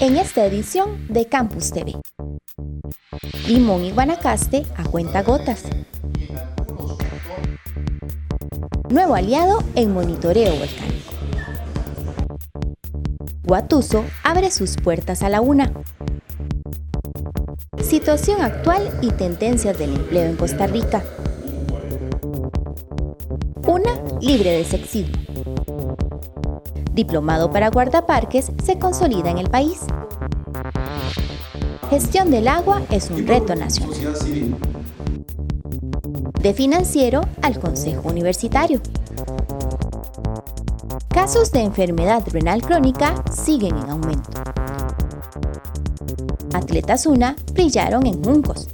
En esta edición de Campus TV. Limón y Guanacaste a cuenta gotas. Nuevo aliado en monitoreo volcánico. Guatuso abre sus puertas a la una. Situación actual y tendencias del empleo en Costa Rica. Una libre de sexismo. Diplomado para guardaparques se consolida en el país. Gestión del agua es un reto nacional. De financiero al Consejo Universitario. Casos de enfermedad renal crónica siguen en aumento. Atletas UNA brillaron en Juncos.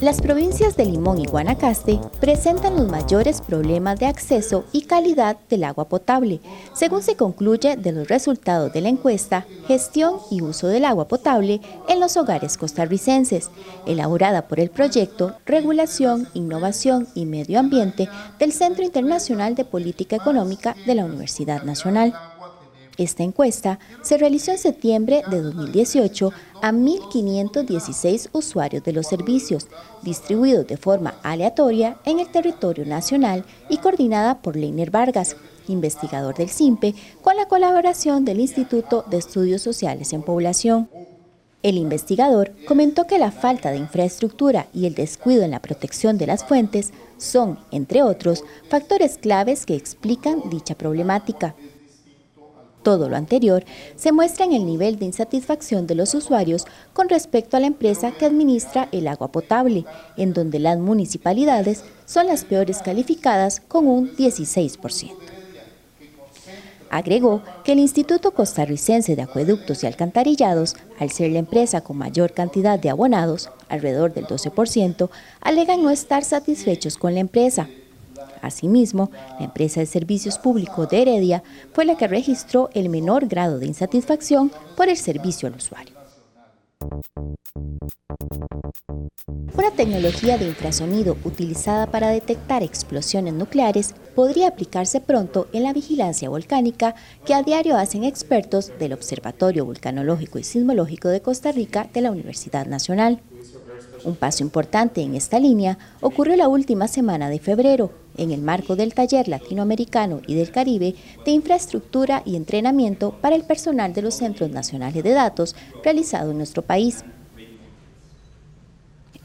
Las provincias de Limón y Guanacaste presentan los mayores problemas de acceso y calidad del agua potable, según se concluye de los resultados de la encuesta Gestión y uso del agua potable en los hogares costarricenses, elaborada por el proyecto Regulación, Innovación y Medio Ambiente del Centro Internacional de Política Económica de la Universidad Nacional. Esta encuesta se realizó en septiembre de 2018 a 1.516 usuarios de los servicios, distribuidos de forma aleatoria en el territorio nacional y coordinada por Leiner Vargas, investigador del CIMPE, con la colaboración del Instituto de Estudios Sociales en Población. El investigador comentó que la falta de infraestructura y el descuido en la protección de las fuentes son, entre otros, factores claves que explican dicha problemática. Todo lo anterior se muestra en el nivel de insatisfacción de los usuarios con respecto a la empresa que administra el agua potable, en donde las municipalidades son las peores calificadas con un 16%. Agregó que el Instituto Costarricense de Acueductos y Alcantarillados, al ser la empresa con mayor cantidad de abonados, alrededor del 12%, alegan no estar satisfechos con la empresa, Asimismo, la empresa de servicios públicos de Heredia fue la que registró el menor grado de insatisfacción por el servicio al usuario. Una tecnología de infrasonido utilizada para detectar explosiones nucleares podría aplicarse pronto en la vigilancia volcánica que a diario hacen expertos del Observatorio Vulcanológico y Sismológico de Costa Rica de la Universidad Nacional. Un paso importante en esta línea ocurrió la última semana de febrero, en el marco del Taller Latinoamericano y del Caribe de Infraestructura y Entrenamiento para el personal de los Centros Nacionales de Datos realizado en nuestro país.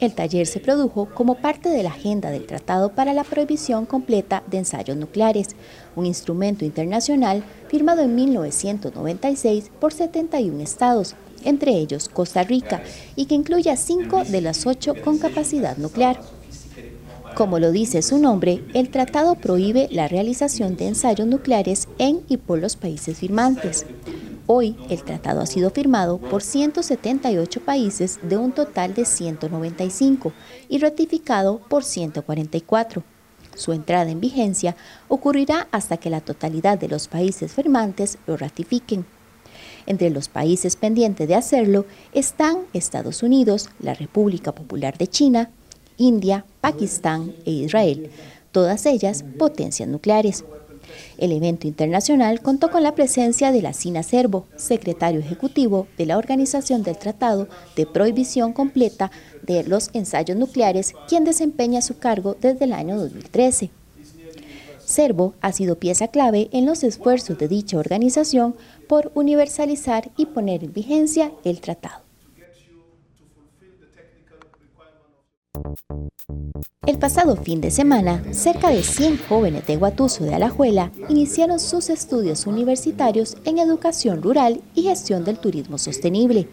El taller se produjo como parte de la agenda del Tratado para la Prohibición Completa de Ensayos Nucleares, un instrumento internacional firmado en 1996 por 71 estados, entre ellos Costa Rica, y que incluye a cinco de las ocho con capacidad nuclear. Como lo dice su nombre, el tratado prohíbe la realización de ensayos nucleares en y por los países firmantes. Hoy, el tratado ha sido firmado por 178 países de un total de 195 y ratificado por 144. Su entrada en vigencia ocurrirá hasta que la totalidad de los países firmantes lo ratifiquen. Entre los países pendientes de hacerlo están Estados Unidos, la República Popular de China, India, Pakistán e Israel, todas ellas potencias nucleares. El evento internacional contó con la presencia de la Sina Servo, secretario ejecutivo de la Organización del Tratado de Prohibición Completa de los Ensayos Nucleares, quien desempeña su cargo desde el año 2013. Servo ha sido pieza clave en los esfuerzos de dicha organización por universalizar y poner en vigencia el tratado. El pasado fin de semana, cerca de 100 jóvenes de Guatuso de Alajuela iniciaron sus estudios universitarios en educación rural y gestión del turismo sostenible.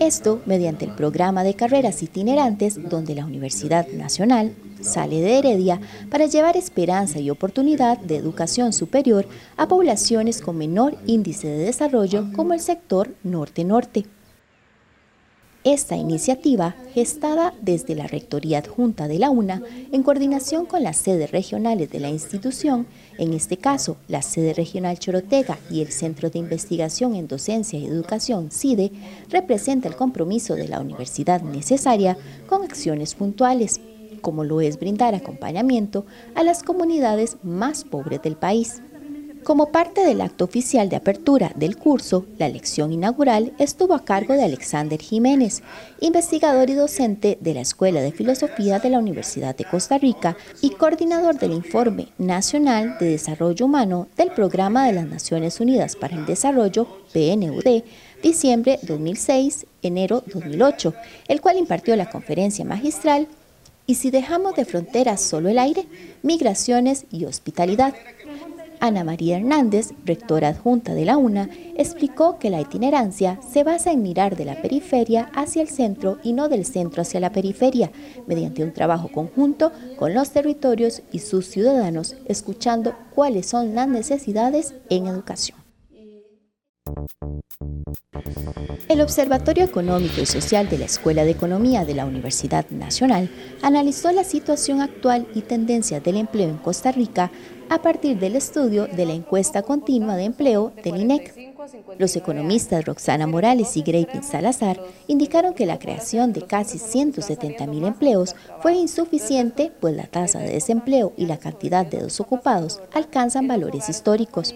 Esto mediante el programa de carreras itinerantes donde la Universidad Nacional sale de Heredia para llevar esperanza y oportunidad de educación superior a poblaciones con menor índice de desarrollo como el sector norte-norte. Esta iniciativa, gestada desde la Rectoría Adjunta de la UNA, en coordinación con las sedes regionales de la institución, en este caso la sede regional Chorotega y el Centro de Investigación en Docencia y Educación CIDE, representa el compromiso de la universidad necesaria con acciones puntuales, como lo es brindar acompañamiento a las comunidades más pobres del país. Como parte del acto oficial de apertura del curso, la lección inaugural estuvo a cargo de Alexander Jiménez, investigador y docente de la Escuela de Filosofía de la Universidad de Costa Rica y coordinador del Informe Nacional de Desarrollo Humano del Programa de las Naciones Unidas para el Desarrollo, PNUD, diciembre 2006, enero 2008, el cual impartió la conferencia magistral ¿Y si dejamos de fronteras solo el aire, migraciones y hospitalidad? Ana María Hernández, rectora adjunta de la UNA, explicó que la itinerancia se basa en mirar de la periferia hacia el centro y no del centro hacia la periferia, mediante un trabajo conjunto con los territorios y sus ciudadanos, escuchando cuáles son las necesidades en educación. El Observatorio Económico y Social de la Escuela de Economía de la Universidad Nacional analizó la situación actual y tendencias del empleo en Costa Rica a partir del estudio de la encuesta continua de empleo del INEC. Los economistas Roxana Morales y Greypin Salazar indicaron que la creación de casi 170 mil empleos fue insuficiente, pues la tasa de desempleo y la cantidad de desocupados alcanzan valores históricos.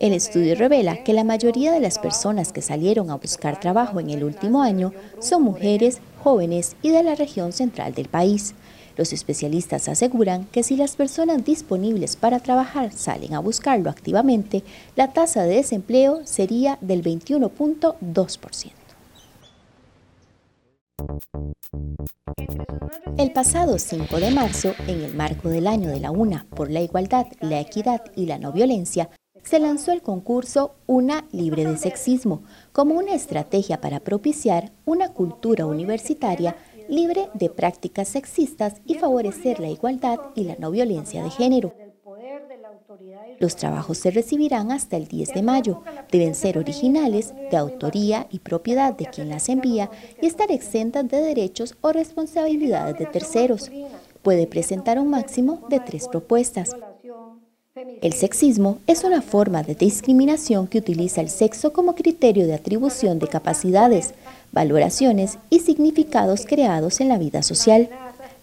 El estudio revela que la mayoría de las personas que salieron a buscar trabajo en el último año son mujeres, jóvenes y de la región central del país. Los especialistas aseguran que si las personas disponibles para trabajar salen a buscarlo activamente, la tasa de desempleo sería del 21.2%. El pasado 5 de marzo, en el marco del año de la UNA por la igualdad, la equidad y la no violencia, se lanzó el concurso Una libre de sexismo como una estrategia para propiciar una cultura universitaria libre de prácticas sexistas y favorecer la igualdad y la no violencia de género. Los trabajos se recibirán hasta el 10 de mayo. Deben ser originales, de autoría y propiedad de quien las envía y estar exentas de derechos o responsabilidades de terceros. Puede presentar un máximo de tres propuestas. El sexismo es una forma de discriminación que utiliza el sexo como criterio de atribución de capacidades, valoraciones y significados creados en la vida social.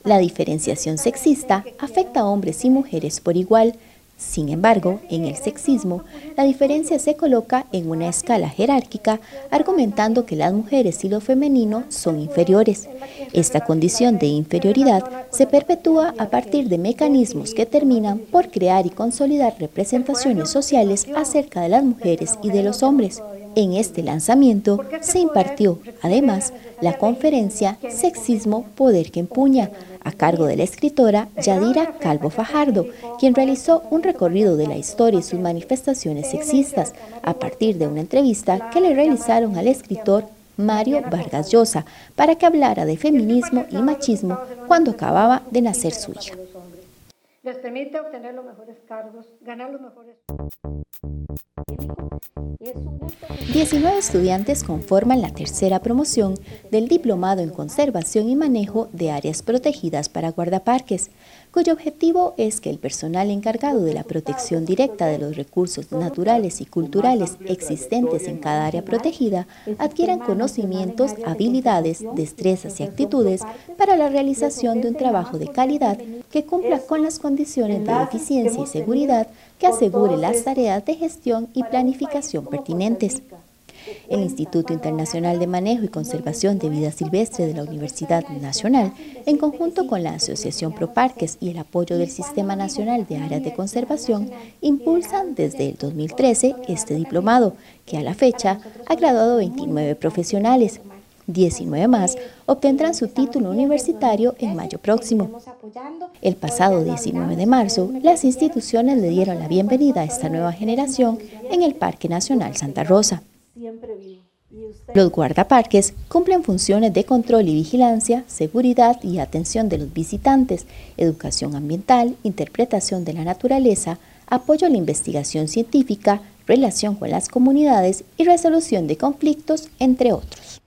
La diferenciación sexista afecta a hombres y mujeres por igual, sin embargo, en el sexismo, la diferencia se coloca en una escala jerárquica, argumentando que las mujeres y lo femenino son inferiores. Esta condición de inferioridad se perpetúa a partir de mecanismos que terminan por crear y consolidar representaciones sociales acerca de las mujeres y de los hombres. En este lanzamiento se impartió, además, la conferencia Sexismo, Poder que Empuña, a cargo de la escritora Yadira Calvo Fajardo, quien realizó un recorrido de la historia y sus manifestaciones sexistas a partir de una entrevista que le realizaron al escritor Mario Vargas Llosa para que hablara de feminismo y machismo cuando acababa de nacer su hija. Les permite obtener los mejores cargos, ganar los mejores... 19 estudiantes conforman la tercera promoción del Diplomado en Conservación y Manejo de Áreas Protegidas para Guardaparques, cuyo objetivo es que el personal encargado de la protección directa de los recursos naturales y culturales existentes en cada área protegida adquieran conocimientos, habilidades, destrezas y actitudes para la realización de un trabajo de calidad que cumpla con las condiciones de eficiencia y seguridad que asegure las tareas de gestión y planificación pertinentes. El Instituto Internacional de Manejo y Conservación de Vida Silvestre de la Universidad Nacional, en conjunto con la Asociación ProParques y el apoyo del Sistema Nacional de Áreas de Conservación, impulsan desde el 2013 este diplomado, que a la fecha ha graduado 29 profesionales, 19 más obtendrán su título universitario en mayo próximo. El pasado 19 de marzo, las instituciones le dieron la bienvenida a esta nueva generación en el Parque Nacional Santa Rosa. Los guardaparques cumplen funciones de control y vigilancia, seguridad y atención de los visitantes, educación ambiental, interpretación de la naturaleza, apoyo a la investigación científica, relación con las comunidades y resolución de conflictos, entre otros.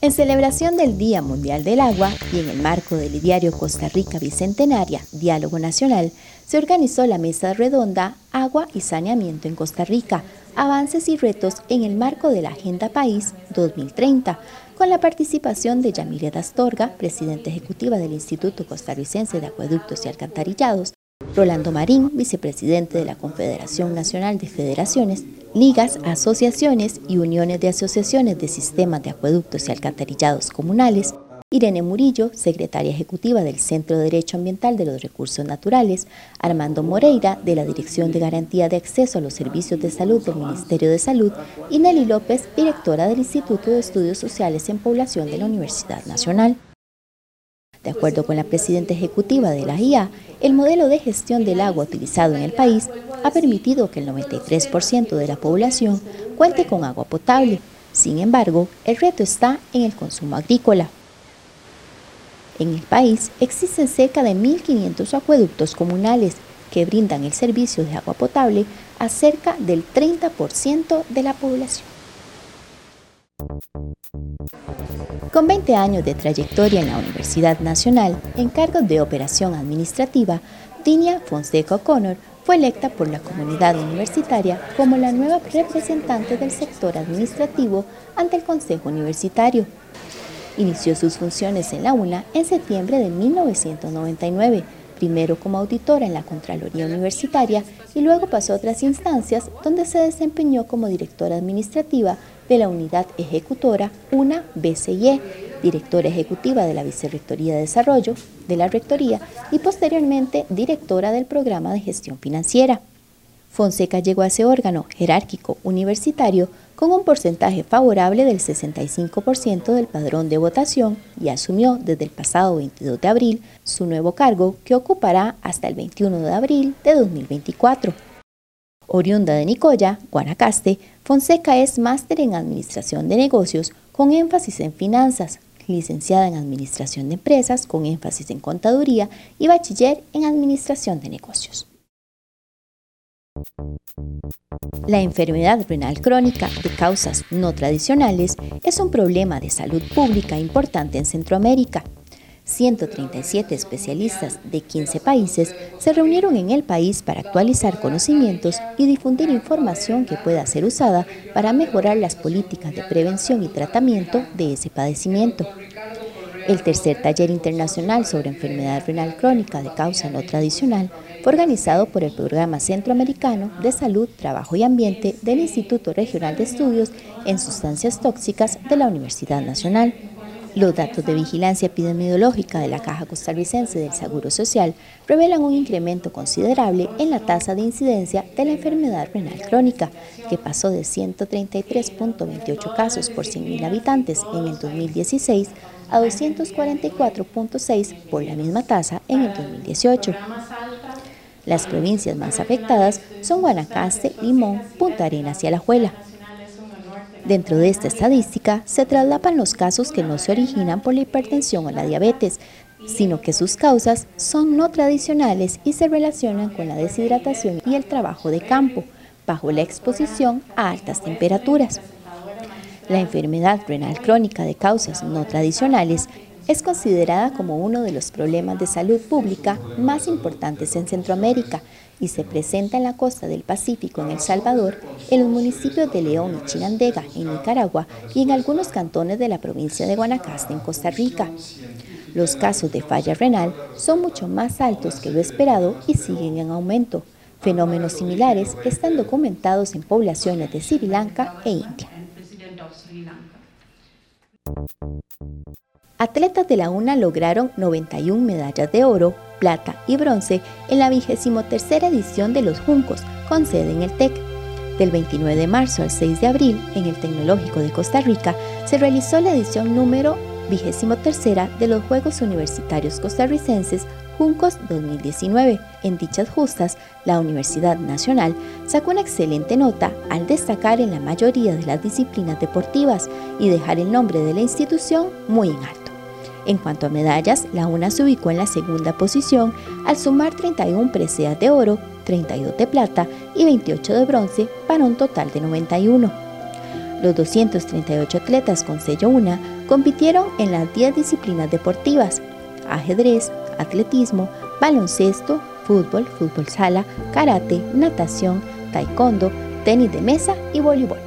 En celebración del Día Mundial del Agua y en el marco del diario Costa Rica Bicentenaria, Diálogo Nacional, se organizó la mesa redonda Agua y Saneamiento en Costa Rica, avances y retos en el marco de la Agenda País 2030, con la participación de Yamilia Dastorga, presidenta ejecutiva del Instituto Costarricense de Acueductos y Alcantarillados, Rolando Marín, vicepresidente de la Confederación Nacional de Federaciones, ligas, asociaciones y uniones de asociaciones de sistemas de acueductos y alcantarillados comunales, Irene Murillo, secretaria ejecutiva del Centro de Derecho Ambiental de los Recursos Naturales, Armando Moreira, de la Dirección de Garantía de Acceso a los Servicios de Salud del Ministerio de Salud, y Nelly López, directora del Instituto de Estudios Sociales en Población de la Universidad Nacional. De acuerdo con la presidenta ejecutiva de la IA, el modelo de gestión del agua utilizado en el país ha permitido que el 93% de la población cuente con agua potable. Sin embargo, el reto está en el consumo agrícola. En el país existen cerca de 1.500 acueductos comunales que brindan el servicio de agua potable a cerca del 30% de la población. Con 20 años de trayectoria en la Universidad Nacional en cargos de operación administrativa, Dinia Fonseca O'Connor fue electa por la comunidad universitaria como la nueva representante del sector administrativo ante el Consejo Universitario. Inició sus funciones en la UNA en septiembre de 1999, primero como auditora en la Contraloría Universitaria y luego pasó a otras instancias donde se desempeñó como directora administrativa de la Unidad Ejecutora UNA BCIE, directora ejecutiva de la Vicerrectoría de Desarrollo de la Rectoría y posteriormente directora del Programa de Gestión Financiera. Fonseca llegó a ese órgano jerárquico universitario con un porcentaje favorable del 65% del padrón de votación y asumió desde el pasado 22 de abril su nuevo cargo que ocupará hasta el 21 de abril de 2024. Oriunda de Nicoya, Guanacaste, Fonseca es máster en Administración de Negocios con énfasis en finanzas, licenciada en Administración de Empresas con énfasis en Contaduría y bachiller en Administración de Negocios. La enfermedad renal crónica de causas no tradicionales es un problema de salud pública importante en Centroamérica. 137 especialistas de 15 países se reunieron en el país para actualizar conocimientos y difundir información que pueda ser usada para mejorar las políticas de prevención y tratamiento de ese padecimiento. El tercer taller internacional sobre enfermedad renal crónica de causa no tradicional fue organizado por el Programa Centroamericano de Salud, Trabajo y Ambiente del Instituto Regional de Estudios en Sustancias Tóxicas de la Universidad Nacional. Los datos de vigilancia epidemiológica de la Caja Costarricense del Seguro Social revelan un incremento considerable en la tasa de incidencia de la enfermedad renal crónica, que pasó de 133.28 casos por 100.000 habitantes en el 2016 a 244.6 por la misma tasa en el 2018. Las provincias más afectadas son Guanacaste, Limón, Punta Arenas y Alajuela. Dentro de esta estadística se traslapan los casos que no se originan por la hipertensión o la diabetes, sino que sus causas son no tradicionales y se relacionan con la deshidratación y el trabajo de campo, bajo la exposición a altas temperaturas. La enfermedad renal crónica de causas no tradicionales es considerada como uno de los problemas de salud pública más importantes en Centroamérica y se presenta en la costa del Pacífico en El Salvador, en los municipios de León y Chinandega en Nicaragua y en algunos cantones de la provincia de Guanacaste en Costa Rica. Los casos de falla renal son mucho más altos que lo esperado y siguen en aumento. Fenómenos similares están documentados en poblaciones de Sri Lanka e India. Atletas de la UNA lograron 91 medallas de oro, plata y bronce en la 23 edición de los Juncos, con sede en el TEC. Del 29 de marzo al 6 de abril, en el Tecnológico de Costa Rica, se realizó la edición número 23 de los Juegos Universitarios Costarricenses Juncos 2019. En dichas justas, la Universidad Nacional sacó una excelente nota al destacar en la mayoría de las disciplinas deportivas y dejar el nombre de la institución muy en alto. En cuanto a medallas, la UNA se ubicó en la segunda posición al sumar 31 preseas de oro, 32 de plata y 28 de bronce para un total de 91. Los 238 atletas con sello UNA compitieron en las 10 disciplinas deportivas, ajedrez, atletismo, baloncesto, fútbol, fútbol sala, karate, natación, taekwondo, tenis de mesa y voleibol.